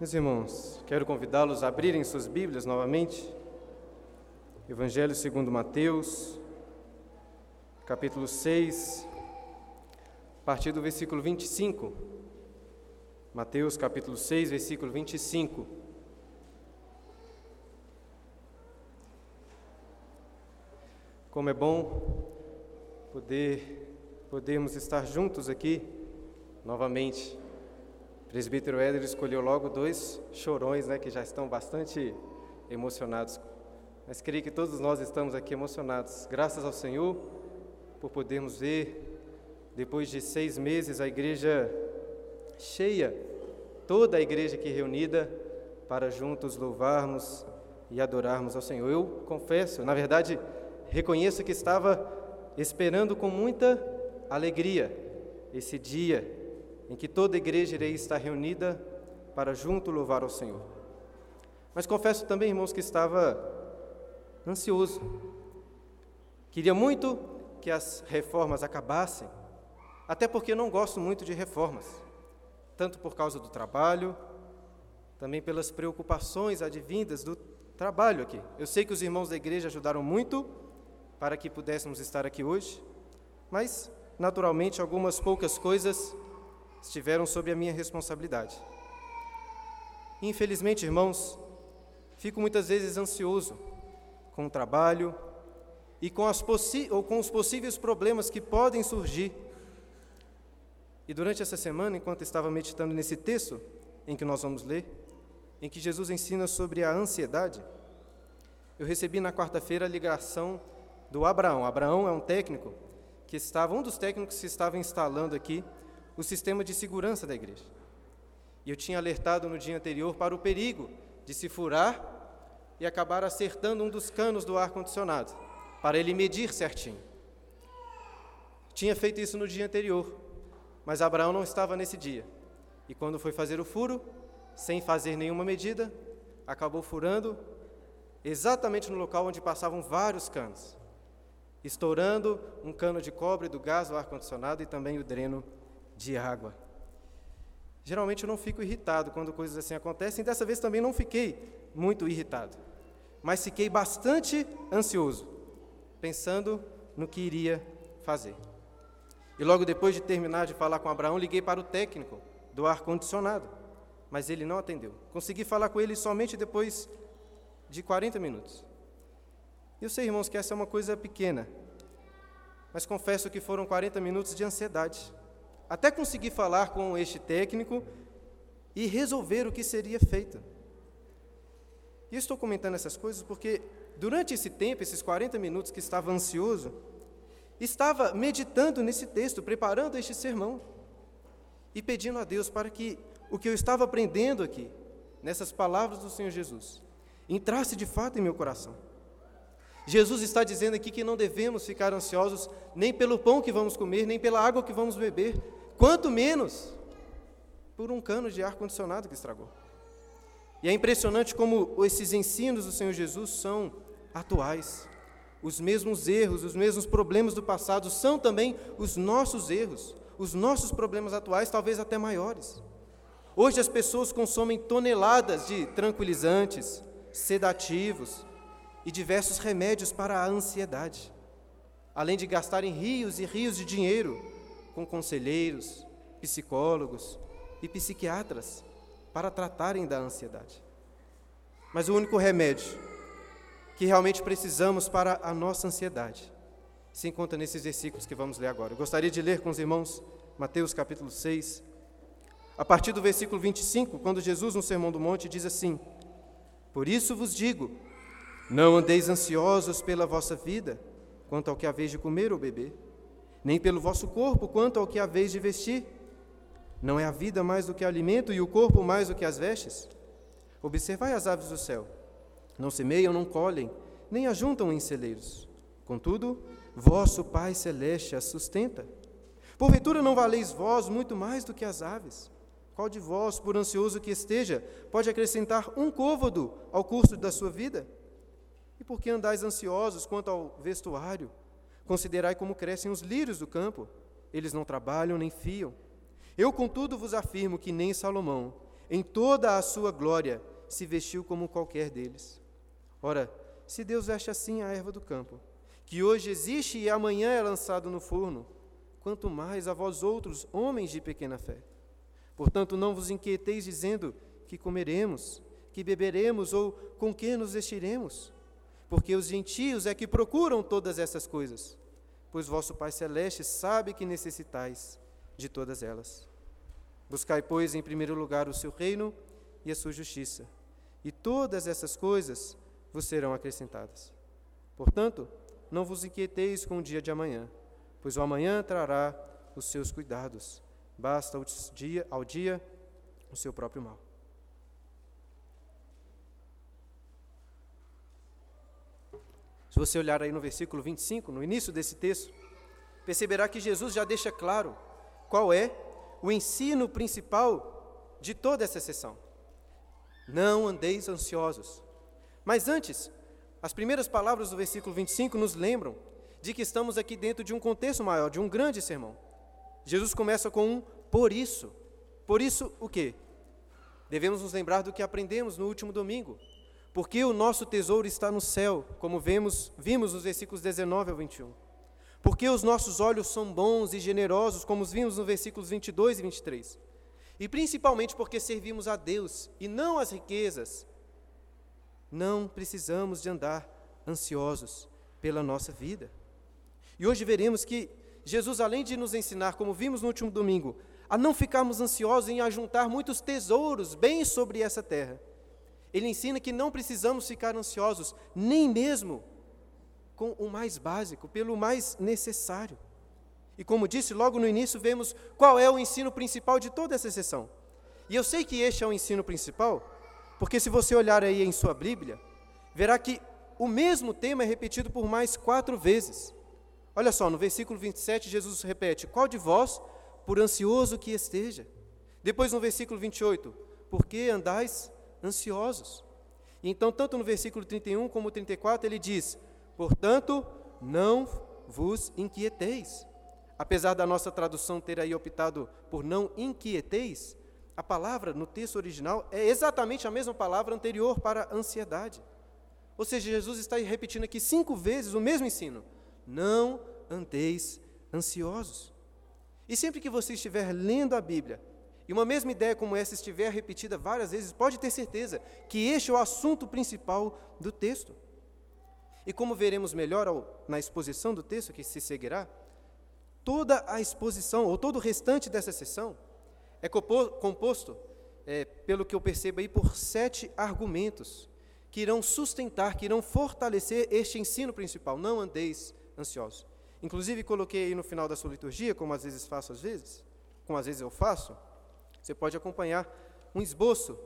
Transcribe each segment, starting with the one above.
Meus irmãos, quero convidá-los a abrirem suas Bíblias novamente. Evangelho segundo Mateus, capítulo 6, a partir do versículo 25. Mateus, capítulo 6, versículo 25. Como é bom poder podermos estar juntos aqui novamente presbítero Éder escolheu logo dois chorões, né, que já estão bastante emocionados. Mas creio que todos nós estamos aqui emocionados. Graças ao Senhor por podermos ver, depois de seis meses, a igreja cheia, toda a igreja aqui reunida, para juntos louvarmos e adorarmos ao Senhor. Eu confesso, na verdade, reconheço que estava esperando com muita alegria esse dia em que toda igreja irei estar reunida para junto louvar ao Senhor. Mas confesso também, irmãos, que estava ansioso. Queria muito que as reformas acabassem, até porque não gosto muito de reformas, tanto por causa do trabalho, também pelas preocupações advindas do trabalho aqui. Eu sei que os irmãos da igreja ajudaram muito para que pudéssemos estar aqui hoje, mas, naturalmente, algumas poucas coisas estiveram sob a minha responsabilidade. Infelizmente, irmãos, fico muitas vezes ansioso com o trabalho e com, as ou com os possíveis problemas que podem surgir. E durante essa semana, enquanto estava meditando nesse texto em que nós vamos ler, em que Jesus ensina sobre a ansiedade, eu recebi na quarta-feira a ligação do Abraão. Abraão é um técnico que estava, um dos técnicos que estava instalando aqui o sistema de segurança da igreja. E eu tinha alertado no dia anterior para o perigo de se furar e acabar acertando um dos canos do ar-condicionado, para ele medir certinho. Tinha feito isso no dia anterior, mas Abraão não estava nesse dia. E quando foi fazer o furo, sem fazer nenhuma medida, acabou furando exatamente no local onde passavam vários canos, estourando um cano de cobre do gás do ar-condicionado e também o dreno de água. Geralmente eu não fico irritado quando coisas assim acontecem, dessa vez também não fiquei muito irritado, mas fiquei bastante ansioso, pensando no que iria fazer. E logo depois de terminar de falar com Abraão, liguei para o técnico do ar-condicionado, mas ele não atendeu. Consegui falar com ele somente depois de 40 minutos. Eu sei, irmãos, que essa é uma coisa pequena, mas confesso que foram 40 minutos de ansiedade até conseguir falar com este técnico e resolver o que seria feito. E estou comentando essas coisas porque durante esse tempo, esses 40 minutos que estava ansioso, estava meditando nesse texto, preparando este sermão e pedindo a Deus para que o que eu estava aprendendo aqui, nessas palavras do Senhor Jesus, entrasse de fato em meu coração. Jesus está dizendo aqui que não devemos ficar ansiosos nem pelo pão que vamos comer, nem pela água que vamos beber, quanto menos por um cano de ar-condicionado que estragou. E é impressionante como esses ensinos do Senhor Jesus são atuais. Os mesmos erros, os mesmos problemas do passado são também os nossos erros, os nossos problemas atuais, talvez até maiores. Hoje as pessoas consomem toneladas de tranquilizantes, sedativos e diversos remédios para a ansiedade, além de gastarem rios e rios de dinheiro com conselheiros, psicólogos e psiquiatras para tratarem da ansiedade. Mas o único remédio que realmente precisamos para a nossa ansiedade se encontra nesses versículos que vamos ler agora. Eu gostaria de ler com os irmãos Mateus capítulo 6, a partir do versículo 25, quando Jesus, no Sermão do Monte, diz assim: Por isso vos digo, não andeis ansiosos pela vossa vida, quanto ao que haveis de comer ou beber nem pelo vosso corpo quanto ao que haveis de vestir. Não é a vida mais do que alimento e o corpo mais do que as vestes? Observai as aves do céu. Não semeiam, não colhem, nem ajuntam em celeiros. Contudo, vosso Pai celeste as sustenta. Porventura não valeis vós muito mais do que as aves? Qual de vós, por ansioso que esteja, pode acrescentar um côvado ao curso da sua vida? E por que andais ansiosos quanto ao vestuário? Considerai como crescem os lírios do campo, eles não trabalham nem fiam. Eu, contudo, vos afirmo que nem Salomão, em toda a sua glória, se vestiu como qualquer deles. Ora, se Deus veste assim a erva do campo, que hoje existe e amanhã é lançado no forno, quanto mais a vós outros, homens de pequena fé. Portanto, não vos inquieteis dizendo que comeremos, que beberemos ou com que nos vestiremos, porque os gentios é que procuram todas essas coisas, pois vosso Pai Celeste sabe que necessitais de todas elas. Buscai, pois, em primeiro lugar o seu reino e a sua justiça, e todas essas coisas vos serão acrescentadas. Portanto, não vos inquieteis com o dia de amanhã, pois o amanhã trará os seus cuidados. Basta ao dia, ao dia o seu próprio mal. Se você olhar aí no versículo 25, no início desse texto, perceberá que Jesus já deixa claro qual é o ensino principal de toda essa sessão. Não andeis ansiosos. Mas antes, as primeiras palavras do versículo 25 nos lembram de que estamos aqui dentro de um contexto maior, de um grande sermão. Jesus começa com um por isso. Por isso o quê? Devemos nos lembrar do que aprendemos no último domingo. Porque o nosso tesouro está no céu, como vemos, vimos nos versículos 19 ao 21. Porque os nossos olhos são bons e generosos, como vimos nos versículos 22 e 23. E principalmente porque servimos a Deus e não as riquezas. Não precisamos de andar ansiosos pela nossa vida. E hoje veremos que Jesus, além de nos ensinar, como vimos no último domingo, a não ficarmos ansiosos em ajuntar muitos tesouros bem sobre essa terra, ele ensina que não precisamos ficar ansiosos, nem mesmo com o mais básico, pelo mais necessário. E como disse logo no início, vemos qual é o ensino principal de toda essa sessão. E eu sei que este é o ensino principal, porque se você olhar aí em sua Bíblia, verá que o mesmo tema é repetido por mais quatro vezes. Olha só, no versículo 27, Jesus repete: Qual de vós, por ansioso que esteja? Depois, no versículo 28, por que andais ansiosos? E então, tanto no versículo 31 como 34, ele diz: Portanto, não vos inquieteis. Apesar da nossa tradução ter aí optado por não inquieteis, a palavra no texto original é exatamente a mesma palavra anterior para ansiedade. Ou seja, Jesus está repetindo aqui cinco vezes o mesmo ensino: não andeis ansiosos. E sempre que você estiver lendo a Bíblia, e uma mesma ideia como essa estiver repetida várias vezes, pode ter certeza que este é o assunto principal do texto. E como veremos melhor ao, na exposição do texto que se seguirá, toda a exposição, ou todo o restante dessa sessão, é composto, é, pelo que eu percebo aí, por sete argumentos que irão sustentar, que irão fortalecer este ensino principal. Não andeis ansiosos. Inclusive, coloquei aí no final da sua liturgia, como às vezes faço, às vezes, como às vezes eu faço, você pode acompanhar um esboço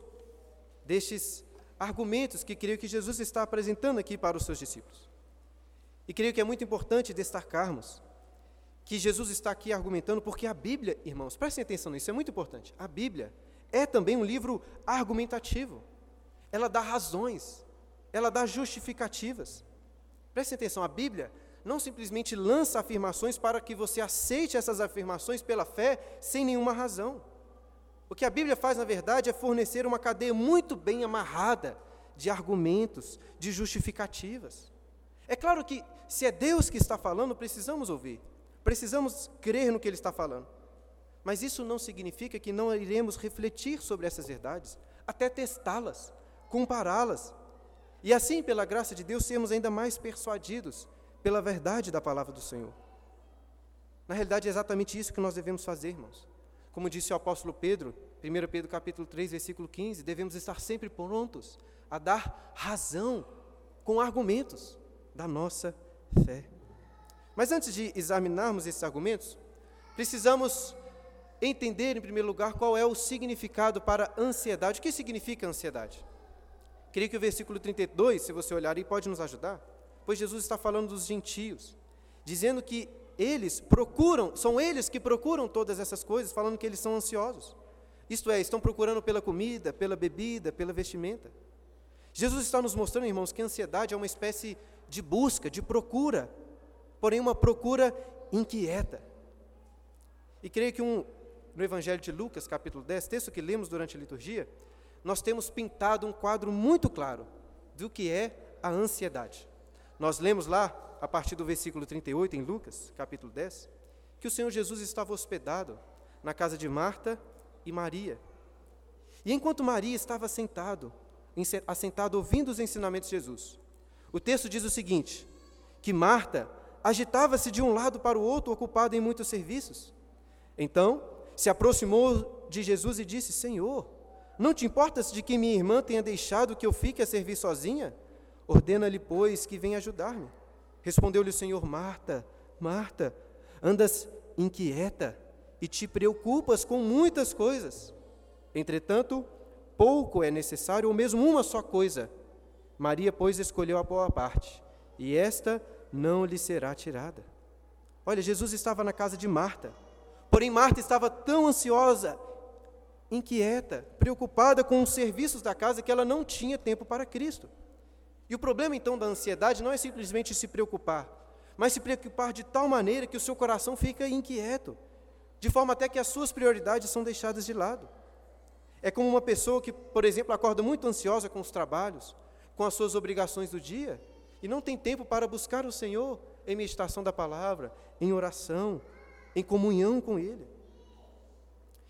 destes argumentos que creio que Jesus está apresentando aqui para os seus discípulos. E creio que é muito importante destacarmos que Jesus está aqui argumentando, porque a Bíblia, irmãos, prestem atenção nisso, é muito importante. A Bíblia é também um livro argumentativo. Ela dá razões, ela dá justificativas. Prestem atenção, a Bíblia não simplesmente lança afirmações para que você aceite essas afirmações pela fé sem nenhuma razão. O que a Bíblia faz, na verdade, é fornecer uma cadeia muito bem amarrada de argumentos, de justificativas. É claro que, se é Deus que está falando, precisamos ouvir, precisamos crer no que Ele está falando. Mas isso não significa que não iremos refletir sobre essas verdades, até testá-las, compará-las, e assim, pela graça de Deus, sermos ainda mais persuadidos pela verdade da palavra do Senhor. Na realidade, é exatamente isso que nós devemos fazer, irmãos. Como disse o apóstolo Pedro, 1 Pedro capítulo 3, versículo 15, devemos estar sempre prontos a dar razão com argumentos da nossa fé. Mas antes de examinarmos esses argumentos, precisamos entender, em primeiro lugar, qual é o significado para ansiedade. O que significa ansiedade? Queria que o versículo 32, se você olhar aí, pode nos ajudar, pois Jesus está falando dos gentios, dizendo que eles procuram, são eles que procuram todas essas coisas, falando que eles são ansiosos. Isto é, estão procurando pela comida, pela bebida, pela vestimenta. Jesus está nos mostrando, irmãos, que a ansiedade é uma espécie de busca, de procura, porém uma procura inquieta. E creio que um no Evangelho de Lucas, capítulo 10, texto que lemos durante a liturgia, nós temos pintado um quadro muito claro do que é a ansiedade. Nós lemos lá, a partir do versículo 38, em Lucas, capítulo 10, que o Senhor Jesus estava hospedado na casa de Marta e Maria. E enquanto Maria estava sentado, assentado ouvindo os ensinamentos de Jesus, o texto diz o seguinte: que Marta agitava-se de um lado para o outro, ocupada em muitos serviços. Então, se aproximou de Jesus e disse: Senhor, não te importas de que minha irmã tenha deixado que eu fique a servir sozinha? Ordena-lhe, pois, que venha ajudar-me. Respondeu-lhe o Senhor: Marta, Marta, andas inquieta e te preocupas com muitas coisas. Entretanto, pouco é necessário, ou mesmo uma só coisa. Maria, pois, escolheu a boa parte, e esta não lhe será tirada. Olha, Jesus estava na casa de Marta, porém Marta estava tão ansiosa, inquieta, preocupada com os serviços da casa que ela não tinha tempo para Cristo. E o problema então da ansiedade não é simplesmente se preocupar, mas se preocupar de tal maneira que o seu coração fica inquieto, de forma até que as suas prioridades são deixadas de lado. É como uma pessoa que, por exemplo, acorda muito ansiosa com os trabalhos, com as suas obrigações do dia, e não tem tempo para buscar o Senhor em meditação da palavra, em oração, em comunhão com Ele.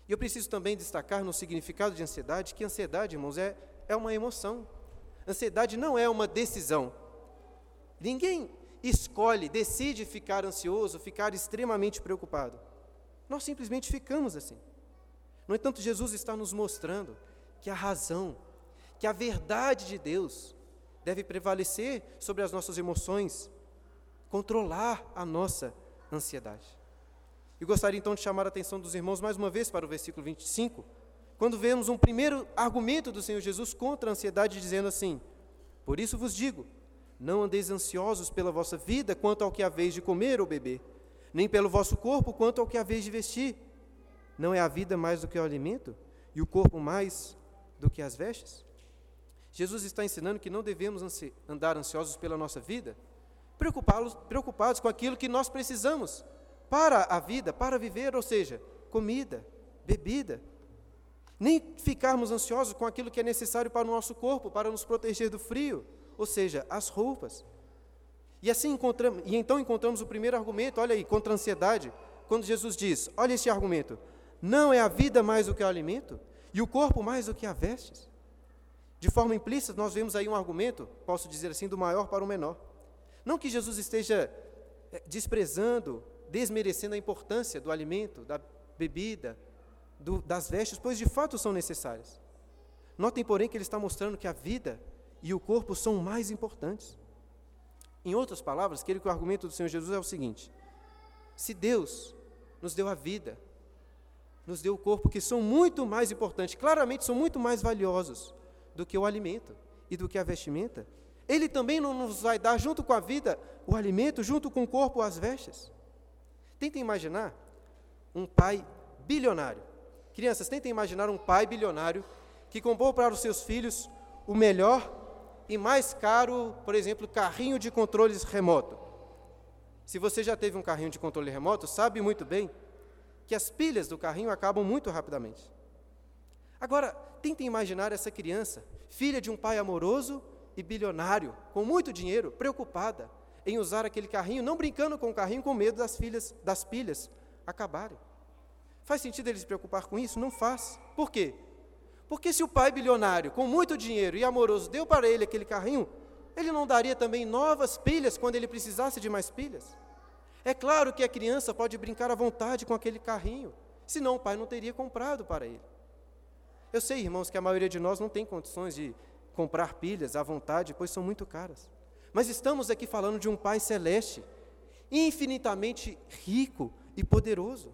E eu preciso também destacar no significado de ansiedade que ansiedade, irmãos, é, é uma emoção. Ansiedade não é uma decisão. Ninguém escolhe, decide ficar ansioso, ficar extremamente preocupado. Nós simplesmente ficamos assim. No entanto, Jesus está nos mostrando que a razão, que a verdade de Deus deve prevalecer sobre as nossas emoções, controlar a nossa ansiedade. E gostaria então de chamar a atenção dos irmãos mais uma vez para o versículo 25, quando vemos um primeiro argumento do Senhor Jesus contra a ansiedade, dizendo assim: Por isso vos digo, não andeis ansiosos pela vossa vida quanto ao que haveis de comer ou beber, nem pelo vosso corpo quanto ao que haveis de vestir. Não é a vida mais do que o alimento, e o corpo mais do que as vestes? Jesus está ensinando que não devemos ansi andar ansiosos pela nossa vida, preocupados, preocupados com aquilo que nós precisamos para a vida, para viver, ou seja, comida, bebida, nem ficarmos ansiosos com aquilo que é necessário para o nosso corpo, para nos proteger do frio, ou seja, as roupas. E assim encontramos, e então encontramos o primeiro argumento, olha aí, contra a ansiedade, quando Jesus diz: olha esse argumento, não é a vida mais do que o alimento, e o corpo mais do que a vestes? De forma implícita, nós vemos aí um argumento, posso dizer assim, do maior para o menor. Não que Jesus esteja eh, desprezando, desmerecendo a importância do alimento, da bebida, do, das vestes, pois de fato são necessárias. Notem, porém, que ele está mostrando que a vida e o corpo são mais importantes. Em outras palavras, que o argumento do Senhor Jesus é o seguinte: se Deus nos deu a vida, nos deu o corpo, que são muito mais importantes, claramente são muito mais valiosos do que o alimento e do que a vestimenta, Ele também não nos vai dar, junto com a vida, o alimento, junto com o corpo, as vestes. Tentem imaginar um pai bilionário Crianças, tentem imaginar um pai bilionário que comprou para os seus filhos o melhor e mais caro, por exemplo, carrinho de controles remoto. Se você já teve um carrinho de controle remoto, sabe muito bem que as pilhas do carrinho acabam muito rapidamente. Agora, tentem imaginar essa criança, filha de um pai amoroso e bilionário, com muito dinheiro, preocupada em usar aquele carrinho, não brincando com o carrinho com medo das filhas das pilhas acabarem. Faz sentido ele se preocupar com isso? Não faz. Por quê? Porque se o pai bilionário, com muito dinheiro e amoroso, deu para ele aquele carrinho, ele não daria também novas pilhas quando ele precisasse de mais pilhas? É claro que a criança pode brincar à vontade com aquele carrinho, senão o pai não teria comprado para ele. Eu sei, irmãos, que a maioria de nós não tem condições de comprar pilhas à vontade, pois são muito caras. Mas estamos aqui falando de um Pai celeste, infinitamente rico e poderoso.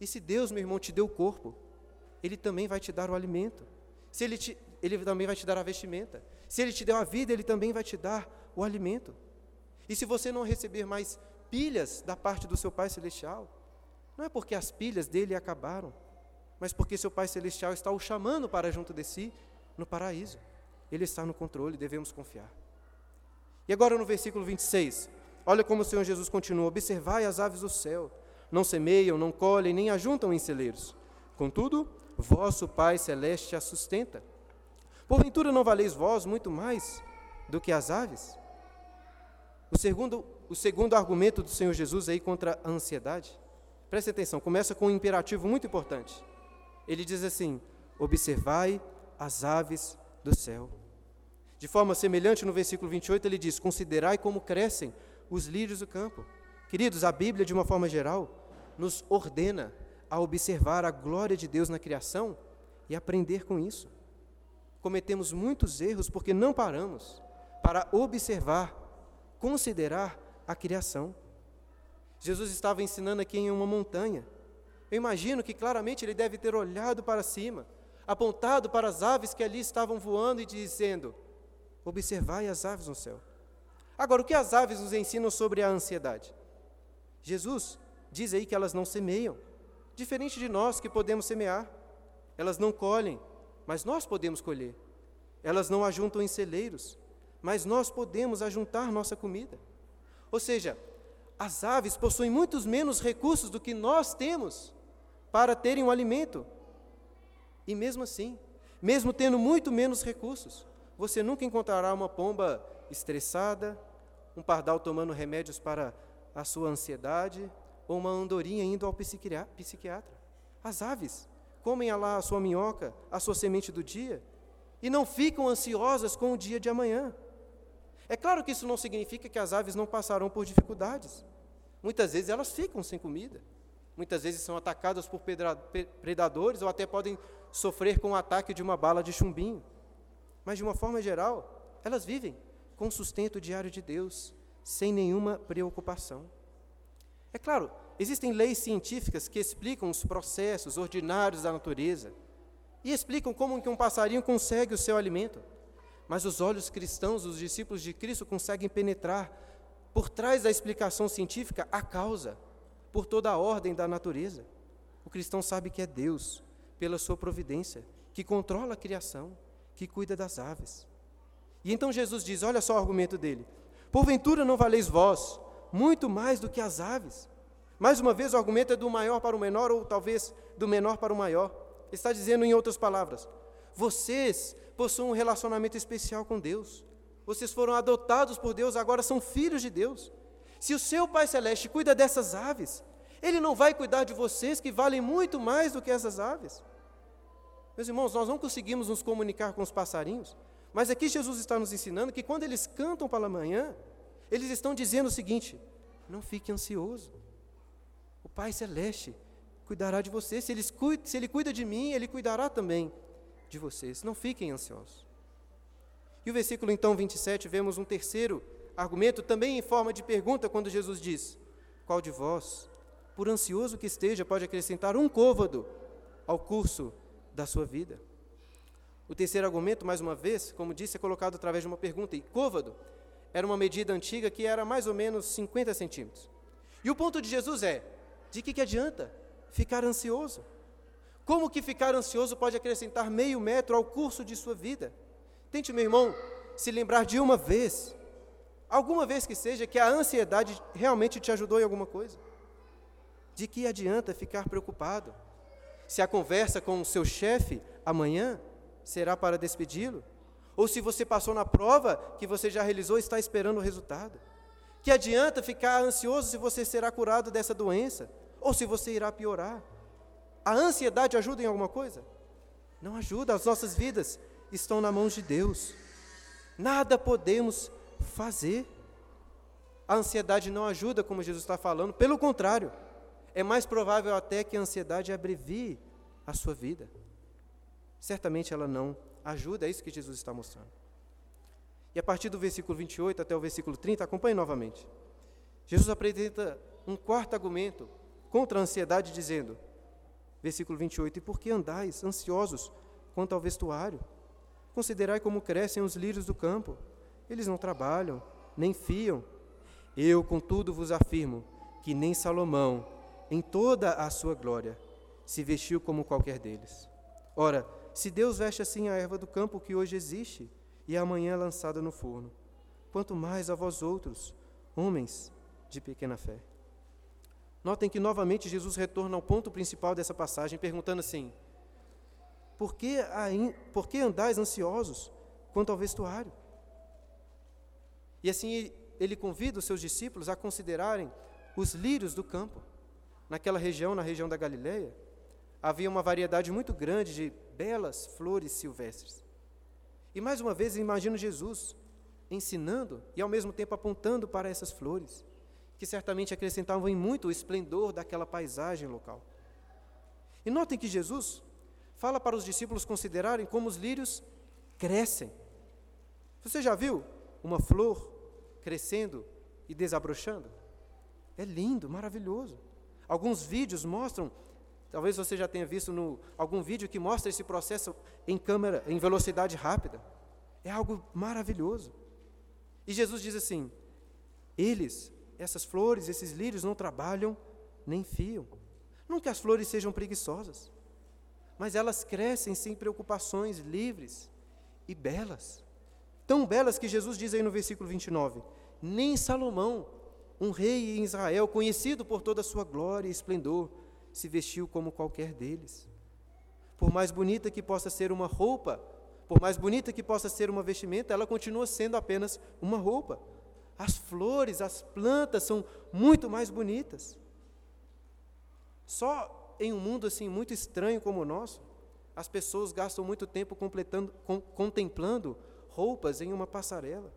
E se Deus, meu irmão, te deu o corpo, Ele também vai te dar o alimento. Se ele, te, ele também vai te dar a vestimenta. Se Ele te deu a vida, Ele também vai te dar o alimento. E se você não receber mais pilhas da parte do seu Pai Celestial, não é porque as pilhas dele acabaram, mas porque seu Pai Celestial está o chamando para junto de si no paraíso. Ele está no controle, devemos confiar. E agora no versículo 26, olha como o Senhor Jesus continua: Observai as aves do céu, não semeiam, não colhem, nem ajuntam em celeiros. Contudo, vosso Pai celeste a sustenta. Porventura não valeis vós muito mais do que as aves? O segundo, o segundo argumento do Senhor Jesus aí contra a ansiedade, preste atenção, começa com um imperativo muito importante. Ele diz assim: Observai as aves do céu. De forma semelhante, no versículo 28, ele diz: Considerai como crescem os lírios do campo. Queridos, a Bíblia, de uma forma geral, nos ordena a observar a glória de Deus na criação e aprender com isso. Cometemos muitos erros porque não paramos para observar, considerar a criação. Jesus estava ensinando aqui em uma montanha. Eu imagino que claramente ele deve ter olhado para cima, apontado para as aves que ali estavam voando e dizendo: Observai as aves no céu. Agora, o que as aves nos ensinam sobre a ansiedade? Jesus diz aí que elas não semeiam, diferente de nós que podemos semear. Elas não colhem, mas nós podemos colher. Elas não ajuntam em celeiros, mas nós podemos ajuntar nossa comida. Ou seja, as aves possuem muitos menos recursos do que nós temos para terem um alimento. E mesmo assim, mesmo tendo muito menos recursos, você nunca encontrará uma pomba estressada, um pardal tomando remédios para a sua ansiedade, ou uma andorinha indo ao psiquiatra. As aves comem lá a sua minhoca, a sua semente do dia, e não ficam ansiosas com o dia de amanhã. É claro que isso não significa que as aves não passarão por dificuldades. Muitas vezes elas ficam sem comida. Muitas vezes são atacadas por predadores ou até podem sofrer com o ataque de uma bala de chumbinho. Mas, de uma forma geral, elas vivem com o sustento diário de Deus, sem nenhuma preocupação. É claro, existem leis científicas que explicam os processos ordinários da natureza e explicam como que um passarinho consegue o seu alimento. Mas os olhos cristãos, os discípulos de Cristo, conseguem penetrar por trás da explicação científica a causa, por toda a ordem da natureza. O cristão sabe que é Deus, pela sua providência, que controla a criação, que cuida das aves. E então Jesus diz: olha só o argumento dele. Porventura não valeis vós muito mais do que as aves? Mais uma vez, o argumento é do maior para o menor, ou talvez do menor para o maior. Ele está dizendo, em outras palavras, vocês possuem um relacionamento especial com Deus. Vocês foram adotados por Deus, agora são filhos de Deus. Se o seu Pai Celeste cuida dessas aves, Ele não vai cuidar de vocês que valem muito mais do que essas aves. Meus irmãos, nós não conseguimos nos comunicar com os passarinhos, mas aqui Jesus está nos ensinando que quando eles cantam pela manhã, eles estão dizendo o seguinte: não fique ansioso. O Pai Celeste cuidará de você. Se ele, cuida, se ele cuida de mim, Ele cuidará também de vocês. Não fiquem ansiosos. E o versículo então 27, vemos um terceiro argumento, também em forma de pergunta, quando Jesus diz: Qual de vós, por ansioso que esteja, pode acrescentar um côvado ao curso da sua vida? O terceiro argumento, mais uma vez, como disse, é colocado através de uma pergunta. E côvado era uma medida antiga que era mais ou menos 50 centímetros. E o ponto de Jesus é: de que, que adianta ficar ansioso? Como que ficar ansioso pode acrescentar meio metro ao curso de sua vida? Tente, meu irmão, se lembrar de uma vez, alguma vez que seja, que a ansiedade realmente te ajudou em alguma coisa. De que adianta ficar preocupado? Se a conversa com o seu chefe amanhã será para despedi-lo? Ou se você passou na prova que você já realizou e está esperando o resultado? Que adianta ficar ansioso se você será curado dessa doença? Ou se você irá piorar? A ansiedade ajuda em alguma coisa? Não ajuda, as nossas vidas estão na mão de Deus. Nada podemos fazer. A ansiedade não ajuda, como Jesus está falando, pelo contrário, é mais provável até que a ansiedade abrevie a sua vida certamente ela não ajuda, é isso que Jesus está mostrando. E a partir do versículo 28 até o versículo 30, acompanhe novamente. Jesus apresenta um quarto argumento contra a ansiedade, dizendo, versículo 28, E por que andais ansiosos quanto ao vestuário? Considerai como crescem os lírios do campo. Eles não trabalham, nem fiam. Eu, contudo, vos afirmo que nem Salomão, em toda a sua glória, se vestiu como qualquer deles. Ora, se Deus veste assim a erva do campo que hoje existe e amanhã é lançada no forno, quanto mais a vós outros, homens de pequena fé. Notem que novamente Jesus retorna ao ponto principal dessa passagem, perguntando assim: Por que, por que andais ansiosos quanto ao vestuário? E assim ele convida os seus discípulos a considerarem os lírios do campo. Naquela região, na região da Galileia, havia uma variedade muito grande de belas flores silvestres. E mais uma vez imagino Jesus ensinando e ao mesmo tempo apontando para essas flores, que certamente acrescentavam em muito o esplendor daquela paisagem local. E notem que Jesus fala para os discípulos considerarem como os lírios crescem. Você já viu uma flor crescendo e desabrochando? É lindo, maravilhoso. Alguns vídeos mostram, talvez você já tenha visto no, algum vídeo que mostra esse processo em câmera, em velocidade rápida. É algo maravilhoso. E Jesus diz assim: eles, essas flores, esses lírios não trabalham nem fiam. Não que as flores sejam preguiçosas, mas elas crescem sem preocupações, livres e belas. Tão belas que Jesus diz aí no versículo 29: Nem Salomão, um rei em Israel, conhecido por toda a sua glória e esplendor, se vestiu como qualquer deles. Por mais bonita que possa ser uma roupa, por mais bonita que possa ser uma vestimenta, ela continua sendo apenas uma roupa. As flores, as plantas são muito mais bonitas. Só em um mundo assim muito estranho como o nosso, as pessoas gastam muito tempo com, contemplando roupas em uma passarela.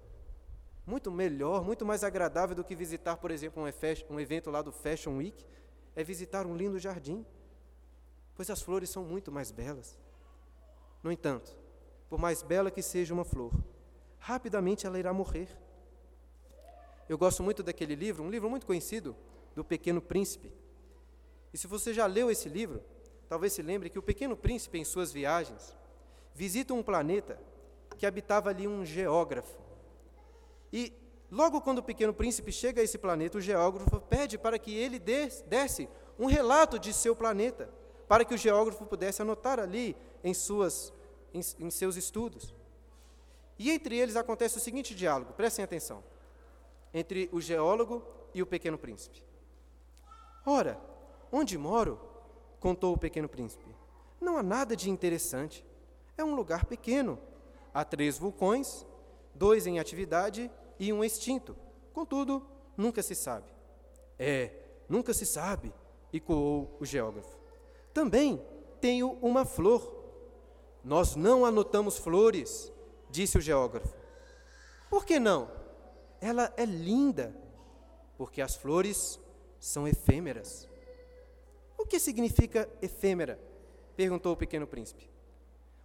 Muito melhor, muito mais agradável do que visitar, por exemplo, um, um evento lá do Fashion Week, é visitar um lindo jardim, pois as flores são muito mais belas. No entanto, por mais bela que seja uma flor, rapidamente ela irá morrer. Eu gosto muito daquele livro, um livro muito conhecido, do Pequeno Príncipe. E se você já leu esse livro, talvez se lembre que o Pequeno Príncipe, em suas viagens, visita um planeta que habitava ali um geógrafo. E logo quando o pequeno príncipe chega a esse planeta, o geógrafo pede para que ele desse um relato de seu planeta, para que o geógrafo pudesse anotar ali em, suas, em, em seus estudos. E entre eles acontece o seguinte diálogo, prestem atenção, entre o geólogo e o pequeno príncipe. Ora, onde moro? contou o pequeno príncipe. Não há nada de interessante. É um lugar pequeno. Há três vulcões, dois em atividade e um extinto. Contudo, nunca se sabe. É, nunca se sabe, ecoou o geógrafo. Também tenho uma flor. Nós não anotamos flores, disse o geógrafo. Por que não? Ela é linda, porque as flores são efêmeras. O que significa efêmera? perguntou o pequeno príncipe.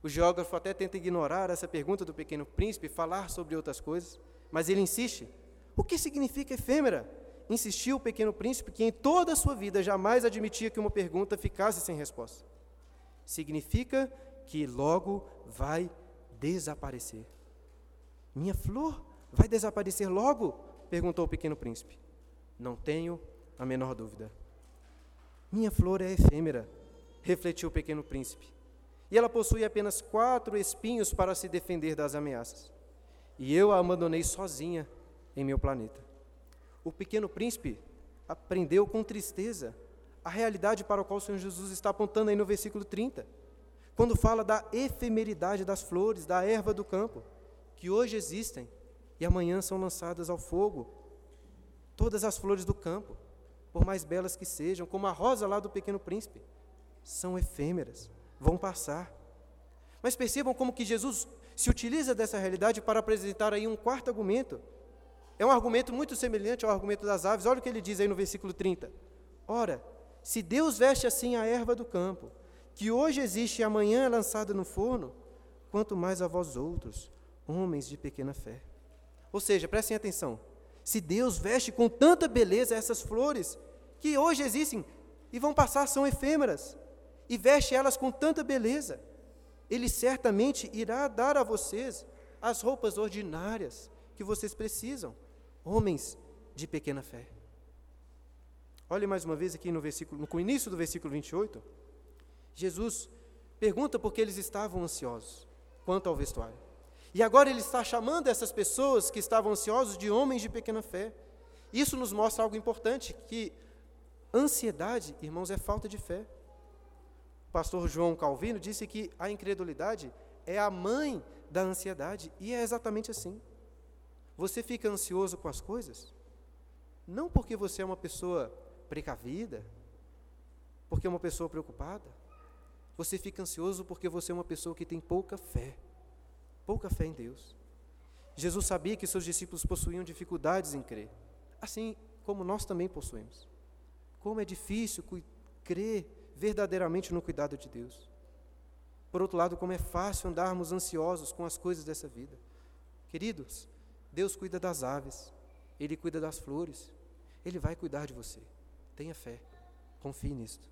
O geógrafo até tenta ignorar essa pergunta do pequeno príncipe e falar sobre outras coisas, mas ele insiste. O que significa efêmera? Insistiu o pequeno príncipe, que em toda a sua vida jamais admitia que uma pergunta ficasse sem resposta. Significa que logo vai desaparecer. Minha flor vai desaparecer logo? perguntou o pequeno príncipe. Não tenho a menor dúvida. Minha flor é efêmera, refletiu o pequeno príncipe e ela possui apenas quatro espinhos para se defender das ameaças. E eu a abandonei sozinha em meu planeta. O pequeno príncipe aprendeu com tristeza a realidade para a qual o Senhor Jesus está apontando aí no versículo 30, quando fala da efemeridade das flores, da erva do campo, que hoje existem e amanhã são lançadas ao fogo. Todas as flores do campo, por mais belas que sejam, como a rosa lá do pequeno príncipe, são efêmeras vão passar. Mas percebam como que Jesus se utiliza dessa realidade para apresentar aí um quarto argumento. É um argumento muito semelhante ao argumento das aves. Olha o que ele diz aí no versículo 30. Ora, se Deus veste assim a erva do campo, que hoje existe e amanhã é lançada no forno, quanto mais a vós outros, homens de pequena fé. Ou seja, prestem atenção. Se Deus veste com tanta beleza essas flores, que hoje existem e vão passar, são efêmeras, e veste elas com tanta beleza, Ele certamente irá dar a vocês as roupas ordinárias que vocês precisam, homens de pequena fé. Olhe mais uma vez aqui no, versículo, no início do versículo 28, Jesus pergunta por que eles estavam ansiosos quanto ao vestuário. E agora ele está chamando essas pessoas que estavam ansiosos de homens de pequena fé. Isso nos mostra algo importante, que Ansiedade, irmãos, é falta de fé. Pastor João Calvino disse que a incredulidade é a mãe da ansiedade, e é exatamente assim. Você fica ansioso com as coisas, não porque você é uma pessoa precavida, porque é uma pessoa preocupada. Você fica ansioso porque você é uma pessoa que tem pouca fé, pouca fé em Deus. Jesus sabia que seus discípulos possuíam dificuldades em crer, assim como nós também possuímos. Como é difícil crer verdadeiramente no cuidado de Deus. Por outro lado, como é fácil andarmos ansiosos com as coisas dessa vida. Queridos, Deus cuida das aves, Ele cuida das flores, Ele vai cuidar de você. Tenha fé, confie nisto.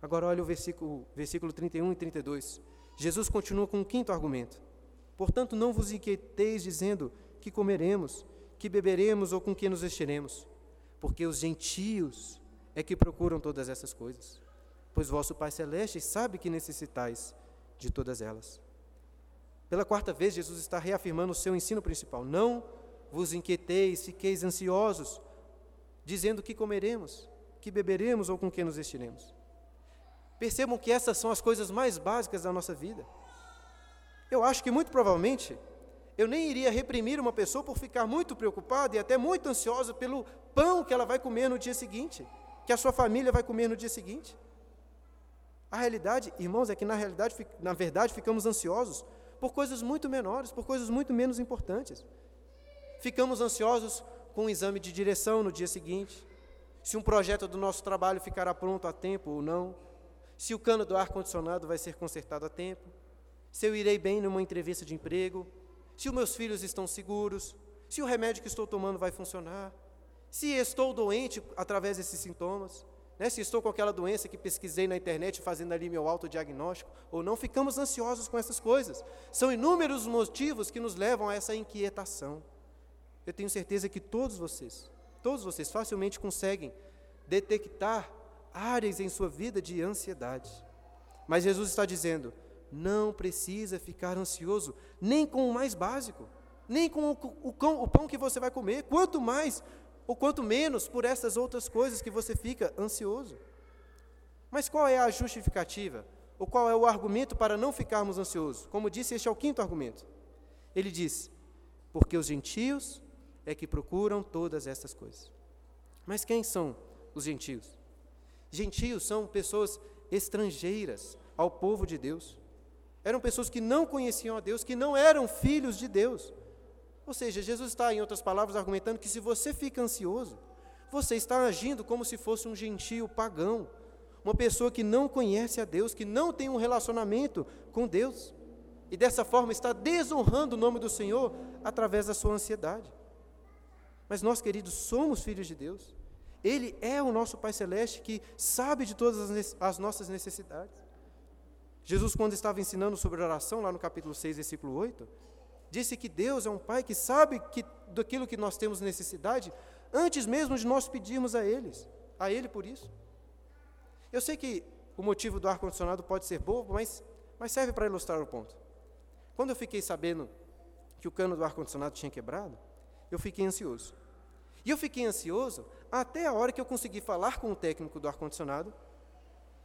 Agora olha o versículo, versículo 31 e 32. Jesus continua com um quinto argumento. Portanto, não vos inquieteis dizendo que comeremos, que beberemos ou com que nos vestiremos, porque os gentios é que procuram todas essas coisas, pois vosso Pai Celeste sabe que necessitais de todas elas. Pela quarta vez, Jesus está reafirmando o seu ensino principal: Não vos inquieteis, fiqueis ansiosos, dizendo que comeremos, que beberemos ou com que nos vestiremos. Percebam que essas são as coisas mais básicas da nossa vida. Eu acho que muito provavelmente eu nem iria reprimir uma pessoa por ficar muito preocupada e até muito ansiosa pelo pão que ela vai comer no dia seguinte, que a sua família vai comer no dia seguinte. A realidade, irmãos, é que na realidade, na verdade, ficamos ansiosos por coisas muito menores, por coisas muito menos importantes. Ficamos ansiosos com o exame de direção no dia seguinte, se um projeto do nosso trabalho ficará pronto a tempo ou não, se o cano do ar-condicionado vai ser consertado a tempo, se eu irei bem numa entrevista de emprego, se os meus filhos estão seguros, se o remédio que estou tomando vai funcionar, se estou doente através desses sintomas, né, se estou com aquela doença que pesquisei na internet fazendo ali meu autodiagnóstico, ou não, ficamos ansiosos com essas coisas. São inúmeros motivos que nos levam a essa inquietação. Eu tenho certeza que todos vocês, todos vocês facilmente conseguem detectar áreas em sua vida de ansiedade. Mas Jesus está dizendo: não precisa ficar ansioso, nem com o mais básico, nem com o, o, o pão que você vai comer, quanto mais ou quanto menos por essas outras coisas que você fica ansioso. Mas qual é a justificativa? Ou qual é o argumento para não ficarmos ansiosos? Como disse, este é o quinto argumento. Ele diz: porque os gentios é que procuram todas essas coisas. Mas quem são os gentios? Gentios são pessoas estrangeiras ao povo de Deus. Eram pessoas que não conheciam a Deus, que não eram filhos de Deus. Ou seja, Jesus está, em outras palavras, argumentando que se você fica ansioso, você está agindo como se fosse um gentio pagão, uma pessoa que não conhece a Deus, que não tem um relacionamento com Deus, e dessa forma está desonrando o nome do Senhor através da sua ansiedade. Mas nós, queridos, somos filhos de Deus. Ele é o nosso Pai Celeste que sabe de todas as, as nossas necessidades. Jesus, quando estava ensinando sobre oração, lá no capítulo 6, versículo 8, disse que Deus é um Pai que sabe que, daquilo que nós temos necessidade, antes mesmo de nós pedirmos a eles, a Ele por isso. Eu sei que o motivo do ar-condicionado pode ser bobo, mas, mas serve para ilustrar o ponto. Quando eu fiquei sabendo que o cano do ar-condicionado tinha quebrado, eu fiquei ansioso. E eu fiquei ansioso até a hora que eu consegui falar com o técnico do ar-condicionado,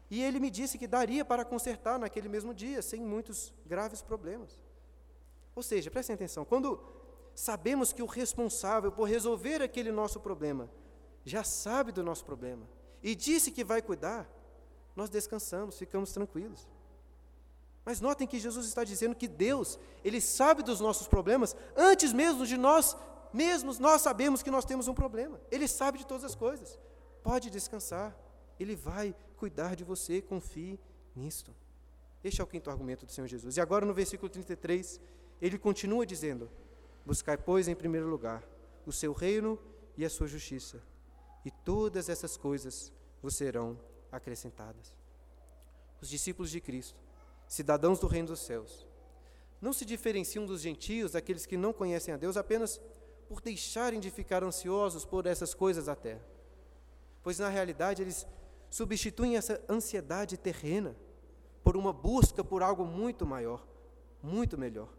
e ele me disse que daria para consertar naquele mesmo dia, sem muitos graves problemas. Ou seja, prestem atenção, quando sabemos que o responsável por resolver aquele nosso problema já sabe do nosso problema e disse que vai cuidar, nós descansamos, ficamos tranquilos. Mas notem que Jesus está dizendo que Deus, Ele sabe dos nossos problemas antes mesmo de nós mesmos nós sabemos que nós temos um problema. Ele sabe de todas as coisas. Pode descansar. Ele vai cuidar de você, confie nisto. Este é o quinto argumento do Senhor Jesus. E agora no versículo 33, ele continua dizendo: Buscai, pois, em primeiro lugar o seu reino e a sua justiça, e todas essas coisas vos serão acrescentadas. Os discípulos de Cristo, cidadãos do reino dos céus, não se diferenciam dos gentios, daqueles que não conhecem a Deus, apenas por deixarem de ficar ansiosos por essas coisas da terra. Pois na realidade eles substituem essa ansiedade terrena por uma busca por algo muito maior, muito melhor.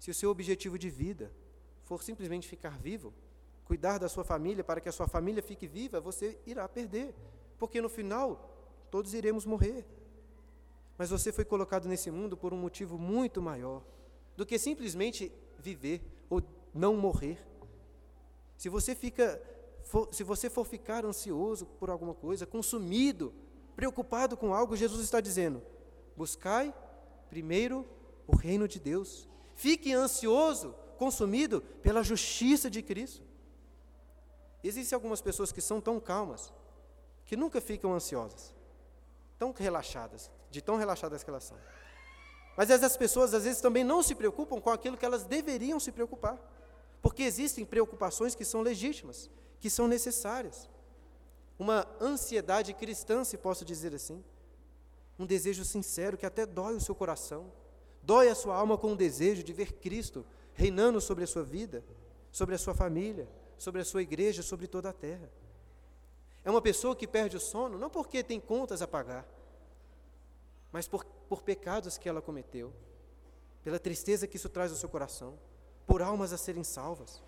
Se o seu objetivo de vida for simplesmente ficar vivo, cuidar da sua família para que a sua família fique viva, você irá perder, porque no final todos iremos morrer. Mas você foi colocado nesse mundo por um motivo muito maior do que simplesmente viver ou não morrer. Se você fica for, se você for ficar ansioso por alguma coisa, consumido, preocupado com algo, Jesus está dizendo: buscai primeiro o reino de Deus. Fique ansioso, consumido pela justiça de Cristo. Existem algumas pessoas que são tão calmas que nunca ficam ansiosas, tão relaxadas, de tão relaxadas que elas são. Mas essas pessoas às vezes também não se preocupam com aquilo que elas deveriam se preocupar. Porque existem preocupações que são legítimas, que são necessárias. Uma ansiedade cristã, se posso dizer assim. Um desejo sincero que até dói o seu coração, dói a sua alma com o desejo de ver Cristo reinando sobre a sua vida, sobre a sua família, sobre a sua igreja, sobre toda a terra. É uma pessoa que perde o sono não porque tem contas a pagar, mas por, por pecados que ela cometeu, pela tristeza que isso traz ao seu coração por almas a serem salvas.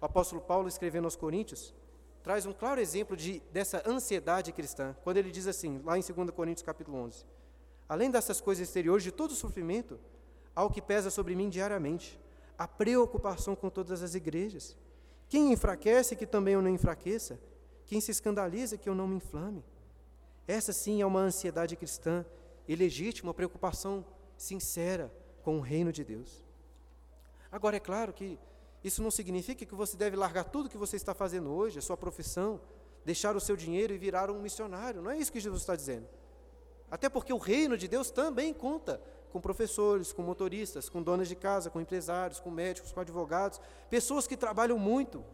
O apóstolo Paulo, escrevendo aos Coríntios, traz um claro exemplo de, dessa ansiedade cristã, quando ele diz assim, lá em 2 Coríntios capítulo 11, Além dessas coisas exteriores, de todo sofrimento, há o que pesa sobre mim diariamente, a preocupação com todas as igrejas. Quem enfraquece, que também eu não enfraqueça. Quem se escandaliza, que eu não me inflame. Essa sim é uma ansiedade cristã e legítima, uma preocupação sincera com o reino de Deus. Agora, é claro que isso não significa que você deve largar tudo que você está fazendo hoje, a sua profissão, deixar o seu dinheiro e virar um missionário. Não é isso que Jesus está dizendo. Até porque o reino de Deus também conta com professores, com motoristas, com donas de casa, com empresários, com médicos, com advogados, pessoas que trabalham muito,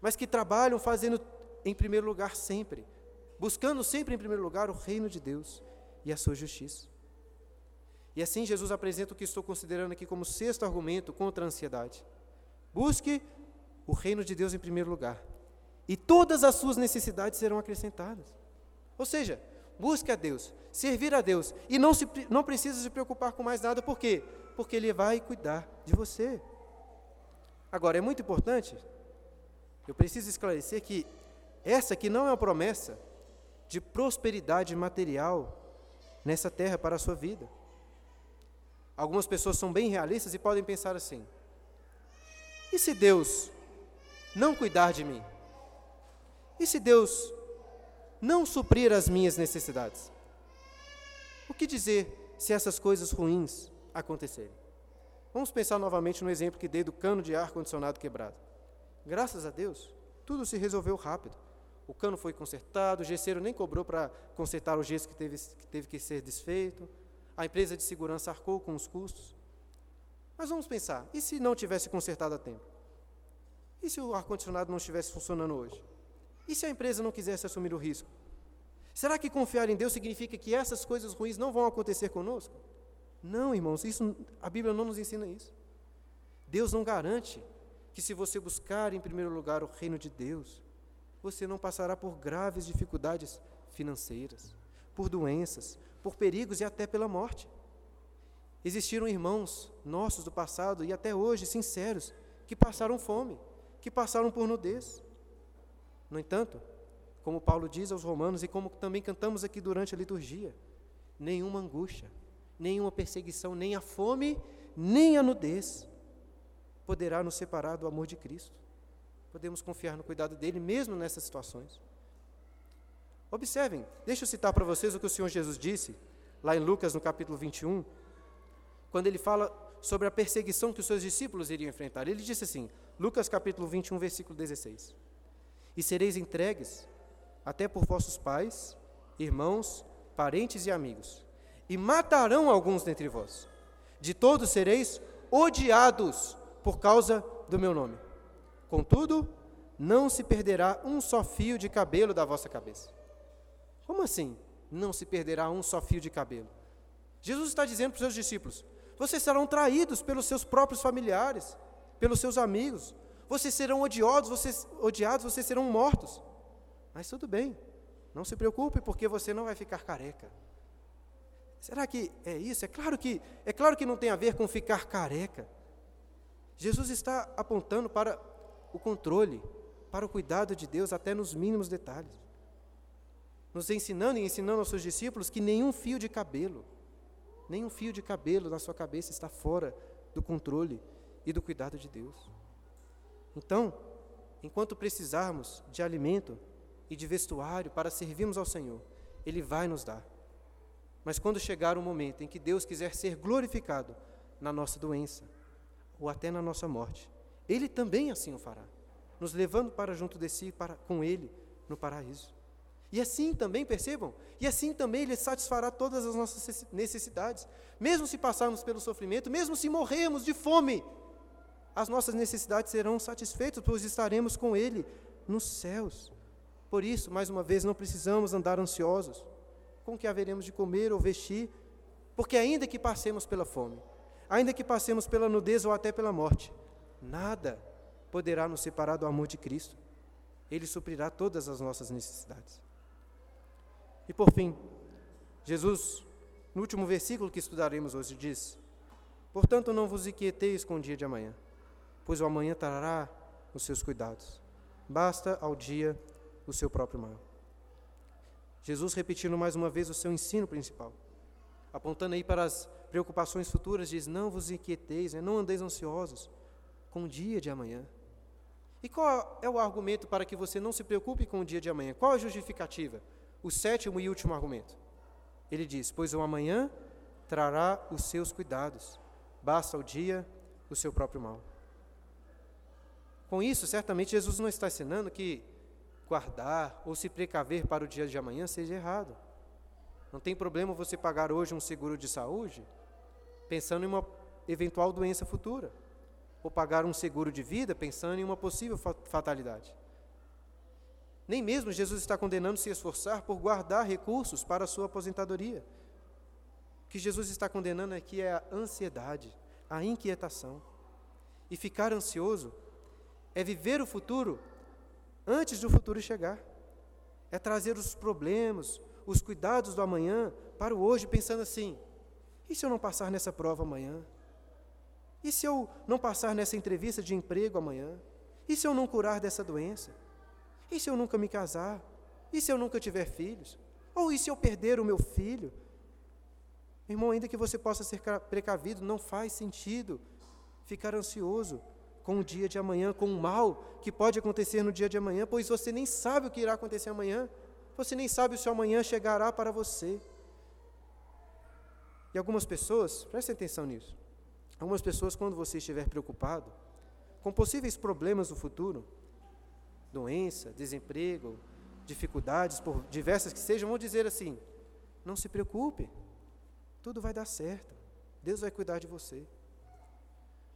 mas que trabalham fazendo em primeiro lugar sempre, buscando sempre em primeiro lugar o reino de Deus e a sua justiça. E assim Jesus apresenta o que estou considerando aqui como sexto argumento contra a ansiedade. Busque o reino de Deus em primeiro lugar, e todas as suas necessidades serão acrescentadas. Ou seja, busque a Deus, servir a Deus, e não, se, não precisa se preocupar com mais nada, por quê? Porque Ele vai cuidar de você. Agora, é muito importante, eu preciso esclarecer que essa aqui não é uma promessa de prosperidade material nessa terra para a sua vida. Algumas pessoas são bem realistas e podem pensar assim: e se Deus não cuidar de mim? E se Deus não suprir as minhas necessidades? O que dizer se essas coisas ruins acontecerem? Vamos pensar novamente no exemplo que dei do cano de ar-condicionado quebrado. Graças a Deus, tudo se resolveu rápido. O cano foi consertado, o gesseiro nem cobrou para consertar o gesso que teve, que teve que ser desfeito a empresa de segurança arcou com os custos. Mas vamos pensar, e se não tivesse consertado a tempo? E se o ar-condicionado não estivesse funcionando hoje? E se a empresa não quisesse assumir o risco? Será que confiar em Deus significa que essas coisas ruins não vão acontecer conosco? Não, irmãos, isso, a Bíblia não nos ensina isso. Deus não garante que se você buscar em primeiro lugar o reino de Deus, você não passará por graves dificuldades financeiras, por doenças, por perigos e até pela morte. Existiram irmãos nossos do passado e até hoje sinceros que passaram fome, que passaram por nudez. No entanto, como Paulo diz aos Romanos e como também cantamos aqui durante a liturgia, nenhuma angústia, nenhuma perseguição, nem a fome, nem a nudez poderá nos separar do amor de Cristo. Podemos confiar no cuidado dele mesmo nessas situações. Observem, deixa eu citar para vocês o que o Senhor Jesus disse, lá em Lucas, no capítulo 21, quando ele fala sobre a perseguição que os seus discípulos iriam enfrentar. Ele disse assim, Lucas capítulo 21, versículo 16: E sereis entregues até por vossos pais, irmãos, parentes e amigos, e matarão alguns dentre vós. De todos sereis odiados por causa do meu nome. Contudo, não se perderá um só fio de cabelo da vossa cabeça. Como assim? Não se perderá um só fio de cabelo. Jesus está dizendo para os seus discípulos: vocês serão traídos pelos seus próprios familiares, pelos seus amigos, vocês serão odiados, vocês, odiados, vocês serão mortos. Mas tudo bem, não se preocupe, porque você não vai ficar careca. Será que é isso? É claro que é claro que não tem a ver com ficar careca. Jesus está apontando para o controle, para o cuidado de Deus até nos mínimos detalhes. Nos ensinando e ensinando aos seus discípulos que nenhum fio de cabelo, nenhum fio de cabelo na sua cabeça está fora do controle e do cuidado de Deus. Então, enquanto precisarmos de alimento e de vestuário para servirmos ao Senhor, Ele vai nos dar. Mas quando chegar o momento em que Deus quiser ser glorificado na nossa doença, ou até na nossa morte, Ele também assim o fará, nos levando para junto de si, para, com Ele, no paraíso. E assim também, percebam, e assim também Ele satisfará todas as nossas necessidades, mesmo se passarmos pelo sofrimento, mesmo se morrermos de fome, as nossas necessidades serão satisfeitas, pois estaremos com Ele nos céus. Por isso, mais uma vez, não precisamos andar ansiosos com o que haveremos de comer ou vestir, porque ainda que passemos pela fome, ainda que passemos pela nudez ou até pela morte, nada poderá nos separar do amor de Cristo. Ele suprirá todas as nossas necessidades. E por fim, Jesus, no último versículo que estudaremos hoje, diz: Portanto, não vos inquieteis com o dia de amanhã, pois o amanhã trará os seus cuidados. Basta ao dia o seu próprio mal. Jesus repetindo mais uma vez o seu ensino principal, apontando aí para as preocupações futuras, diz: Não vos inquieteis, né? não andeis ansiosos com o dia de amanhã. E qual é o argumento para que você não se preocupe com o dia de amanhã? Qual a justificativa? O sétimo e último argumento. Ele diz: Pois o amanhã trará os seus cuidados, basta ao dia o seu próprio mal. Com isso, certamente Jesus não está ensinando que guardar ou se precaver para o dia de amanhã seja errado. Não tem problema você pagar hoje um seguro de saúde, pensando em uma eventual doença futura, ou pagar um seguro de vida pensando em uma possível fatalidade. Nem mesmo Jesus está condenando se esforçar por guardar recursos para a sua aposentadoria. O que Jesus está condenando aqui é a ansiedade, a inquietação. E ficar ansioso é viver o futuro antes do futuro chegar. É trazer os problemas, os cuidados do amanhã para o hoje, pensando assim: e se eu não passar nessa prova amanhã? E se eu não passar nessa entrevista de emprego amanhã? E se eu não curar dessa doença? E se eu nunca me casar? E se eu nunca tiver filhos? Ou e se eu perder o meu filho? Irmão, ainda que você possa ser precavido, não faz sentido ficar ansioso com o dia de amanhã, com o mal que pode acontecer no dia de amanhã, pois você nem sabe o que irá acontecer amanhã, você nem sabe se o amanhã chegará para você. E algumas pessoas, prestem atenção nisso, algumas pessoas, quando você estiver preocupado com possíveis problemas do futuro, doença, desemprego, dificuldades, por diversas que sejam, vão dizer assim: não se preocupe, tudo vai dar certo, Deus vai cuidar de você.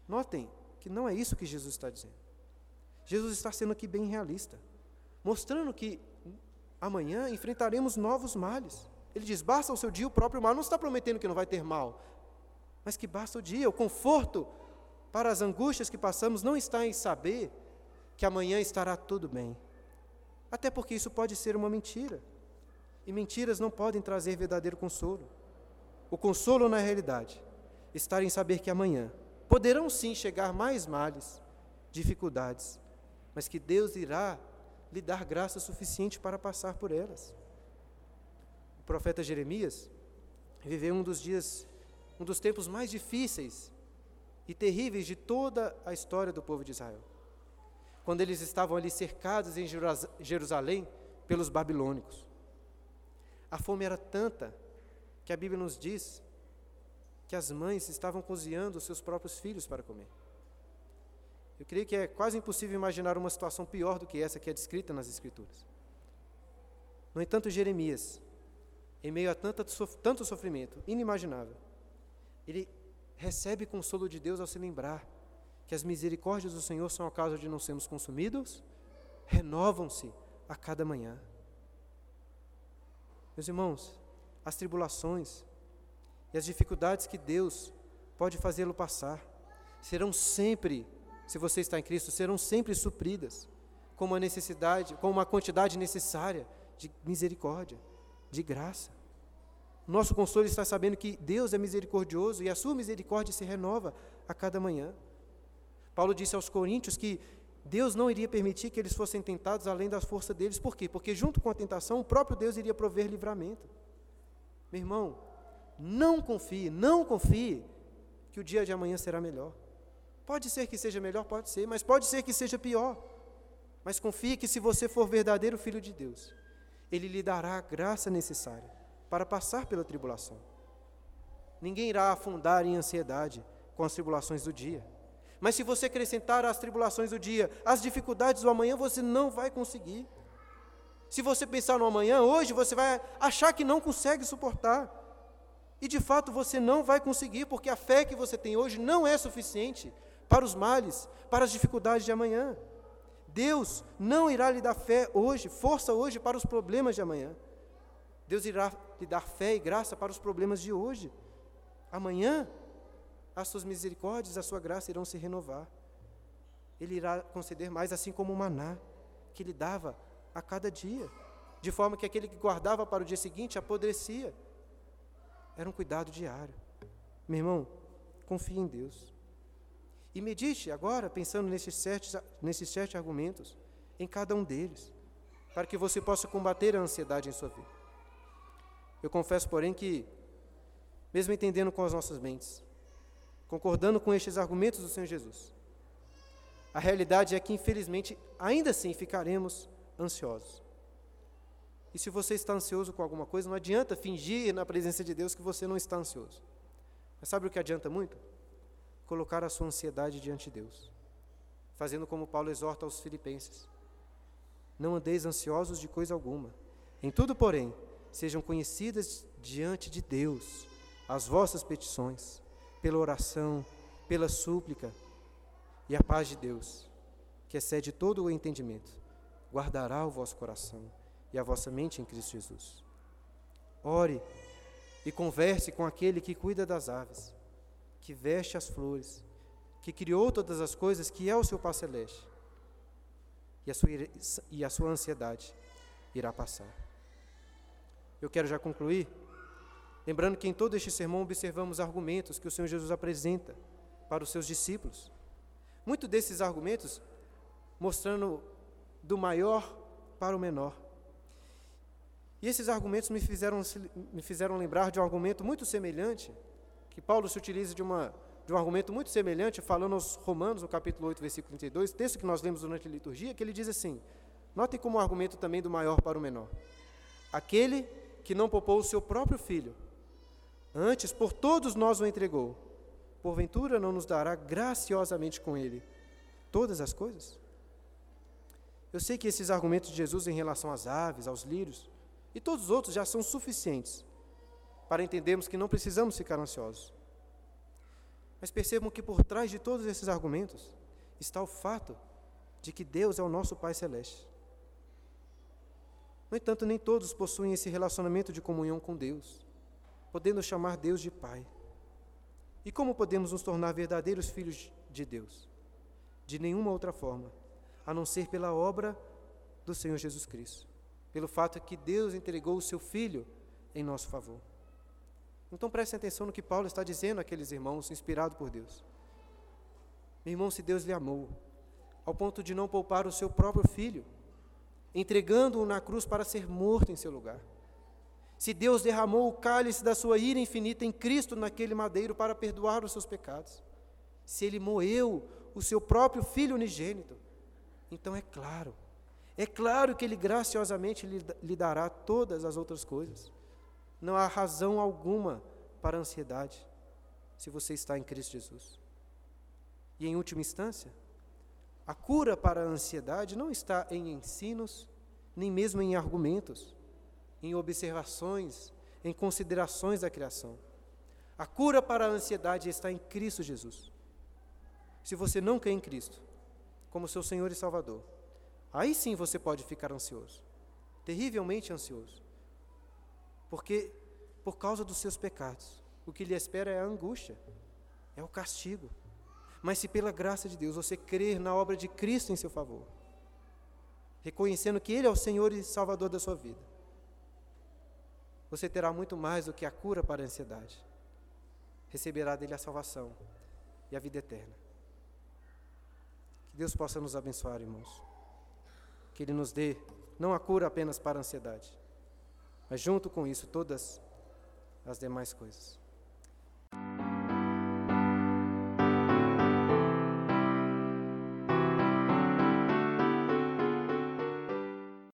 Notem que não é isso que Jesus está dizendo. Jesus está sendo aqui bem realista, mostrando que amanhã enfrentaremos novos males. Ele diz: basta o seu dia o próprio mal. Não está prometendo que não vai ter mal, mas que basta o dia. O conforto para as angústias que passamos não está em saber que amanhã estará tudo bem. Até porque isso pode ser uma mentira. E mentiras não podem trazer verdadeiro consolo. O consolo, na realidade, está em saber que amanhã Poderão sim chegar mais males, dificuldades, mas que Deus irá lhe dar graça suficiente para passar por elas. O profeta Jeremias viveu um dos dias, um dos tempos mais difíceis e terríveis de toda a história do povo de Israel. Quando eles estavam ali cercados em Jerusalém pelos babilônicos. A fome era tanta que a Bíblia nos diz que as mães estavam cozinhando os seus próprios filhos para comer. Eu creio que é quase impossível imaginar uma situação pior do que essa que é descrita nas Escrituras. No entanto, Jeremias, em meio a tanto sofrimento inimaginável, ele recebe consolo de Deus ao se lembrar que as misericórdias do Senhor são a causa de não sermos consumidos, renovam-se a cada manhã. Meus irmãos, as tribulações, e as dificuldades que Deus pode fazê-lo passar serão sempre, se você está em Cristo, serão sempre supridas com uma necessidade, com uma quantidade necessária de misericórdia, de graça. Nosso consolo está sabendo que Deus é misericordioso e a sua misericórdia se renova a cada manhã. Paulo disse aos Coríntios que Deus não iria permitir que eles fossem tentados além da força deles. Por quê? Porque junto com a tentação, o próprio Deus iria prover livramento. Meu irmão, não confie, não confie que o dia de amanhã será melhor. Pode ser que seja melhor, pode ser, mas pode ser que seja pior. Mas confie que se você for verdadeiro filho de Deus, Ele lhe dará a graça necessária para passar pela tribulação. Ninguém irá afundar em ansiedade com as tribulações do dia. Mas se você acrescentar às tribulações do dia as dificuldades do amanhã, você não vai conseguir. Se você pensar no amanhã, hoje você vai achar que não consegue suportar. E de fato você não vai conseguir, porque a fé que você tem hoje não é suficiente para os males, para as dificuldades de amanhã. Deus não irá lhe dar fé hoje, força hoje para os problemas de amanhã. Deus irá lhe dar fé e graça para os problemas de hoje. Amanhã, as suas misericórdias, a sua graça irão se renovar. Ele irá conceder mais, assim como o maná que lhe dava a cada dia, de forma que aquele que guardava para o dia seguinte apodrecia. Era um cuidado diário. Meu irmão, confie em Deus. E medite agora, pensando nesses sete, nesses sete argumentos, em cada um deles, para que você possa combater a ansiedade em sua vida. Eu confesso, porém, que, mesmo entendendo com as nossas mentes, concordando com estes argumentos do Senhor Jesus, a realidade é que, infelizmente, ainda assim ficaremos ansiosos. E se você está ansioso com alguma coisa, não adianta fingir na presença de Deus que você não está ansioso. Mas sabe o que adianta muito? Colocar a sua ansiedade diante de Deus, fazendo como Paulo exorta aos filipenses: Não andeis ansiosos de coisa alguma. Em tudo, porém, sejam conhecidas diante de Deus as vossas petições, pela oração, pela súplica, e a paz de Deus, que excede todo o entendimento, guardará o vosso coração e a vossa mente em Cristo Jesus. Ore e converse com aquele que cuida das aves, que veste as flores, que criou todas as coisas, que é o seu Pai Celeste. E a sua, e a sua ansiedade irá passar. Eu quero já concluir, lembrando que em todo este sermão observamos argumentos que o Senhor Jesus apresenta para os seus discípulos. Muitos desses argumentos mostrando do maior para o menor. E esses argumentos me fizeram, me fizeram lembrar de um argumento muito semelhante, que Paulo se utiliza de, uma, de um argumento muito semelhante, falando aos Romanos, no capítulo 8, versículo 32, texto que nós lemos durante a liturgia, que ele diz assim: notem como um argumento também do maior para o menor. Aquele que não poupou o seu próprio filho, antes por todos nós o entregou, porventura não nos dará graciosamente com ele todas as coisas? Eu sei que esses argumentos de Jesus em relação às aves, aos lírios e todos os outros já são suficientes para entendermos que não precisamos ficar ansiosos. Mas percebam que por trás de todos esses argumentos está o fato de que Deus é o nosso Pai Celeste. No entanto, nem todos possuem esse relacionamento de comunhão com Deus, podendo chamar Deus de Pai. E como podemos nos tornar verdadeiros filhos de Deus? De nenhuma outra forma a não ser pela obra do Senhor Jesus Cristo, pelo fato que Deus entregou o seu Filho em nosso favor. Então prestem atenção no que Paulo está dizendo àqueles irmãos, inspirado por Deus. Meu irmão, se Deus lhe amou, ao ponto de não poupar o seu próprio filho, entregando-o na cruz para ser morto em seu lugar. Se Deus derramou o cálice da sua ira infinita em Cristo naquele madeiro para perdoar os seus pecados, se ele moeu o seu próprio filho unigênito, então é claro, é claro que Ele graciosamente lhe, lhe dará todas as outras coisas. Não há razão alguma para ansiedade, se você está em Cristo Jesus. E em última instância, a cura para a ansiedade não está em ensinos, nem mesmo em argumentos, em observações, em considerações da criação. A cura para a ansiedade está em Cristo Jesus. Se você não quer em Cristo, como seu Senhor e Salvador, aí sim você pode ficar ansioso, terrivelmente ansioso, porque por causa dos seus pecados, o que lhe espera é a angústia, é o castigo. Mas se pela graça de Deus você crer na obra de Cristo em seu favor, reconhecendo que Ele é o Senhor e Salvador da sua vida, você terá muito mais do que a cura para a ansiedade. Receberá dele a salvação e a vida eterna. Deus possa nos abençoar, irmãos. Que Ele nos dê não a cura apenas para a ansiedade, mas junto com isso todas as demais coisas.